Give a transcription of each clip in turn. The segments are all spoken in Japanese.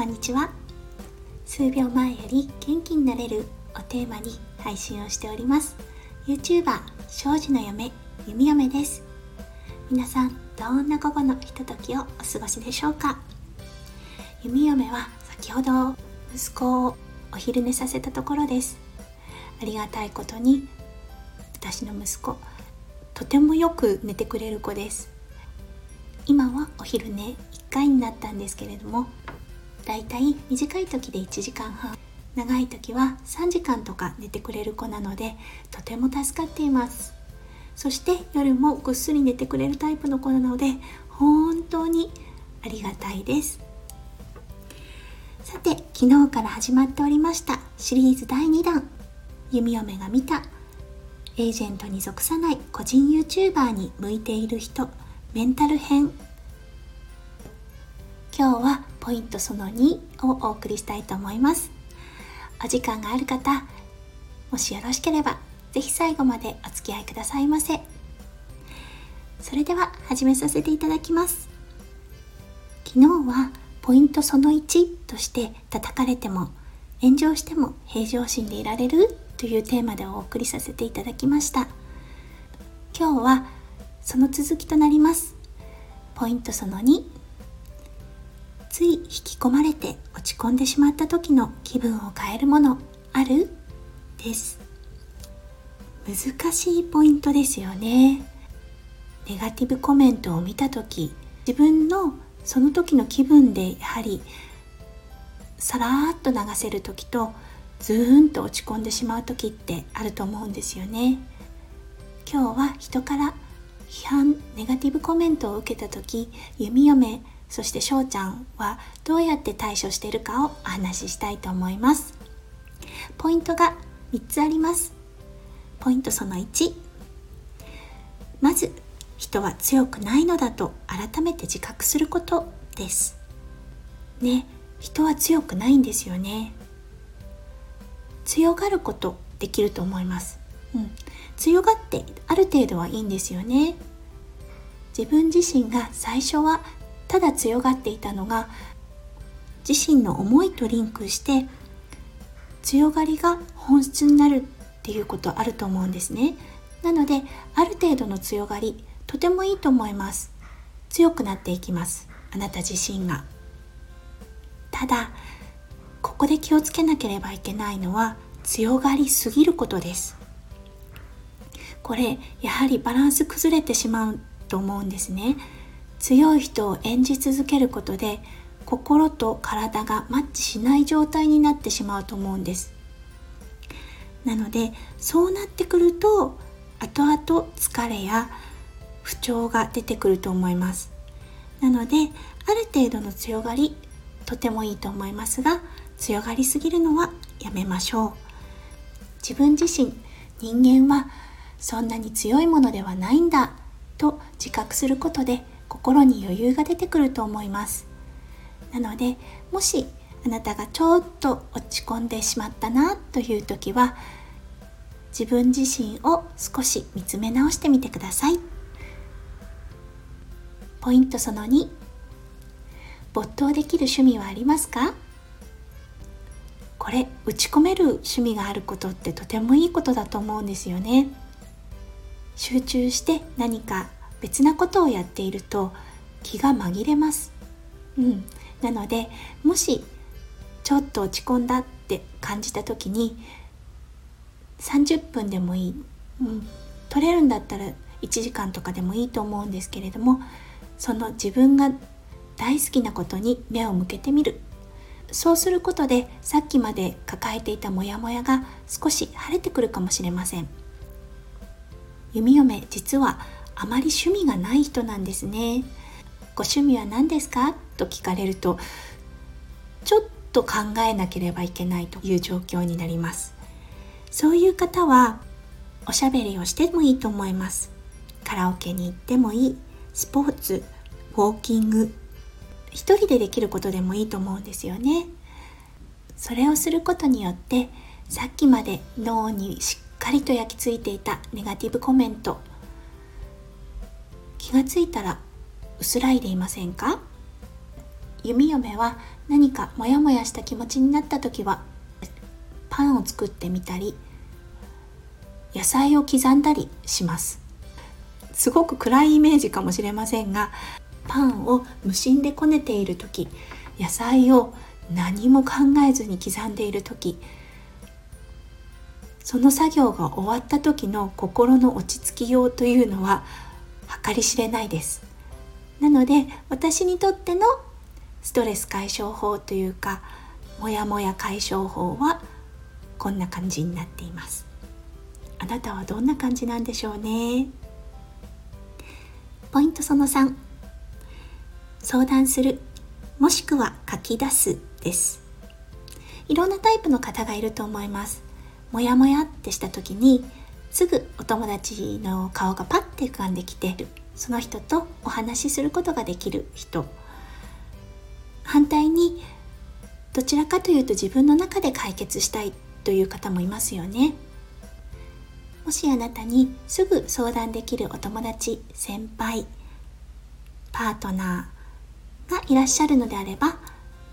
こんにちは。数秒前より元気になれるをテーマに配信をしております。YouTuber 庄司の嫁弓嫁です。皆さんどんな午後のひとときをお過ごしでしょうか？弓嫁は先ほど息子をお昼寝させたところです。ありがたいことに私の息子とてもよく寝てくれる子です。今はお昼寝1回になったんですけれどもだいたい短い時で1時間半。長い時は3時間とか寝てくれる子なのでとても助かっています。そして夜もぐっすり寝てくれるタイプの子なので本当にありがたいです。さて昨日から始まっておりましたシリーズ第2弾。弓嫁が見たエージェントに属さない個人 YouTuber に向いている人メンタル編。今日はポイントその2をお送りしたいと思います。お時間がある方もしよろしければぜひ最後までお付き合いくださいませ。それでは始めさせていただきます。昨日はポイントその1として叩かれても炎上しても平常心でいられる？というテーマでお送りさせていただきました。今日はその続きとなります。ポイントその2つい引き込まれて落ち込んでしまった時の気分を変えるものある？です。難しいポイントですよね。ネガティブコメントを見た時自分のその時の気分でやはりさらーっと流せる時とズーンと落ち込んでしまう時ってあると思うんですよね。今日は人から批判ネガティブコメントを受けた時弓嫁そして翔ちゃんはどうやって対処しているかをお話ししたいと思います。ポイントが3つあります。ポイントその1まず人は強くないのだと改めて自覚することです。ね人は強くないんですよね。強がることできると思います、うん、強がってある程度はいいんですよね。自分自身が最初はただ強がっていたのが自身の思いとリンクして強がりが本質になるっていうことあると思うんですね。なのである程度の強がりとてもいいと思います。強くなっていきます。あなた自身が。ただここで気をつけなければいけないのは強がりすぎることです。これやはりバランス崩れてしまうと思うんですね。強い人を演じ続けることで心と体がマッチしない状態になってしまうと思うんです。なのでそうなってくると後々疲れや不調が出てくると思います。なのである程度の強がりとてもいいと思いますが強がりすぎるのはやめましょう。自分自身人間はそんなに強いものではないんだと自覚することで心に余裕が出てくると思います。なのでもしあなたがちょっと落ち込んでしまったなという時は自分自身を少し見つめ直してみてください。ポイントその2没頭できる趣味はありますか？これ打ち込める趣味があることってとてもいいことだと思うんですよね。集中して何か別なことをやっていると気が紛れます。うん。なのでもしちょっと落ち込んだって感じた時に30分でもいい、うん、取れるんだったら1時間とかでもいいと思うんですけれどもその自分が大好きなことに目を向けてみる。そうすることでさっきまで抱えていたモヤモヤが少し晴れてくるかもしれません。弓嫁実はあまり趣味がない人なんですねご趣味は何ですか？と聞かれるとちょっと考えなければいけないという状況になります。そういう方はおしゃべりをしてもいいと思いますカラオケに行ってもいいスポーツウォーキング一人でできることでもいいと思うんですよねそれをすることによってさっきまで脳にしっかりと焼き付いていたネガティブコメント気がついたら薄らいでいませんか？弓嫁は何かモヤモヤした気持ちになった時はパンを作ってみたり野菜を刻んだりします。すごく暗いイメージかもしれませんがパンを無心でこねている時野菜を何も考えずに刻んでいる時その作業が終わった時の心の落ち着きようというのは計り知れないです。なので私にとってのストレス解消法というかモヤモヤ解消法はこんな感じになっています。あなたはどんな感じなんでしょうね。ポイントその3相談するもしくは書き出すです。いろんなタイプの方がいると思います。モヤモヤってした時にすぐお友達の顔がパッて浮かんできてるその人とお話しすることができる人。反対にどちらかというと自分の中で解決したいという方もいますよね。もしあなたにすぐ相談できるお友達先輩パートナーがいらっしゃるのであれば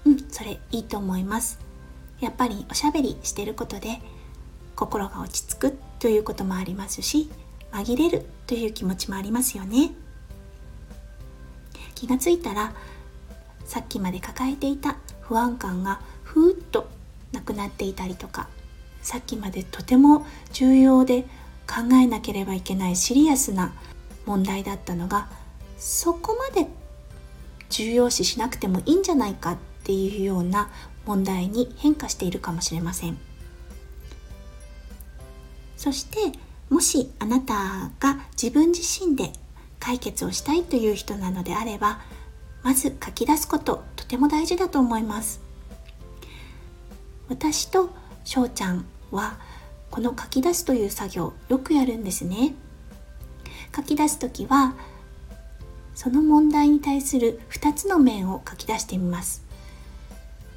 うんそれいいと思います。やっぱりおしゃべりしてることで心が落ち着くということもありますし紛れるという気持ちもありますよね。気がついたらさっきまで抱えていた不安感がふーっとなくなっていたりとかさっきまでとても重要で考えなければいけないシリアスな問題だったのがそこまで重要視しなくてもいいんじゃないかっていうような問題に変化しているかもしれません。そしてもしあなたが自分自身で解決をしたいという人なのであればまず書き出すこととても大事だと思います。私と翔ちゃんはこの書き出すという作業よくやるんですね。書き出す時はその問題に対する2つの面を書き出してみます。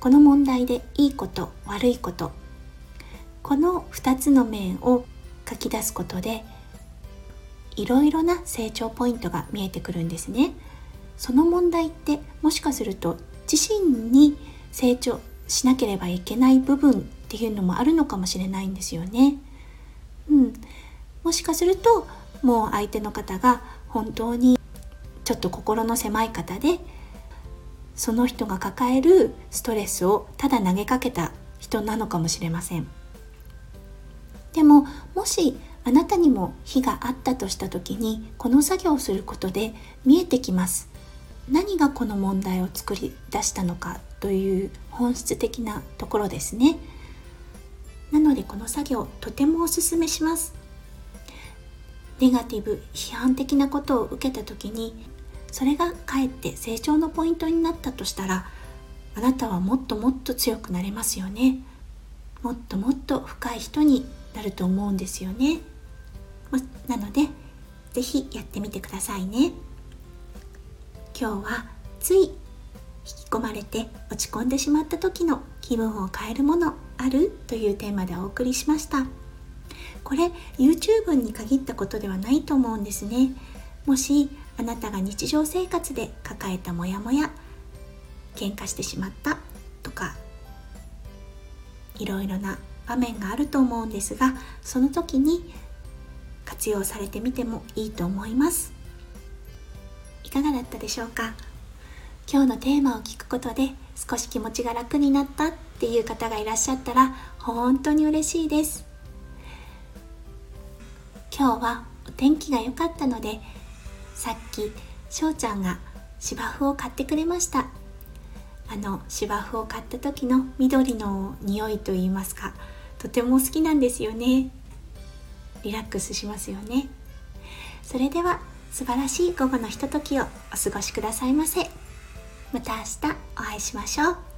この問題でいいこと悪いことこの2つの面を書き出すことでいろいろな成長ポイントが見えてくるんですね。その問題ってもしかすると自身に成長しなければいけない部分っていうのもあるのかもしれないんですよね。うん、もしかするともう相手の方が本当にちょっと心の狭い方でその人が抱えるストレスをただ投げかけた人なのかもしれません。もしあなたにも非があったとした時にこの作業をすることで見えてきます。何がこの問題を作り出したのかという本質的なところですね。なのでこの作業とてもおすすめします。ネガティブ批判的なことを受けた時にそれがかえって成長のポイントになったとしたらあなたはもっともっと強くなれますよね。もっともっと深い人になると思うんですよね。なので是非やってみてくださいね。今日はつい引き込まれて落ち込んでしまった時の気分を変えるものあるというテーマでお送りしました。これ YouTube に限ったことではないと思うんですね。もしあなたが日常生活で抱えたモヤモヤ喧嘩してしまったとかいろいろな場面があると思うんですがその時に活用されてみてもいいと思います。いかがだったでしょうか？今日のテーマを聞くことで少し気持ちが楽になったっていう方がいらっしゃったら本当に嬉しいです。今日はお天気が良かったのでさっきしょうちゃんが芝生を買ってくれました。あの芝生を買った時の緑の匂いといいますかとても好きなんですよね。リラックスしますよね。それでは素晴らしい午後のひとときをお過ごしくださいませ。また明日お会いしましょう。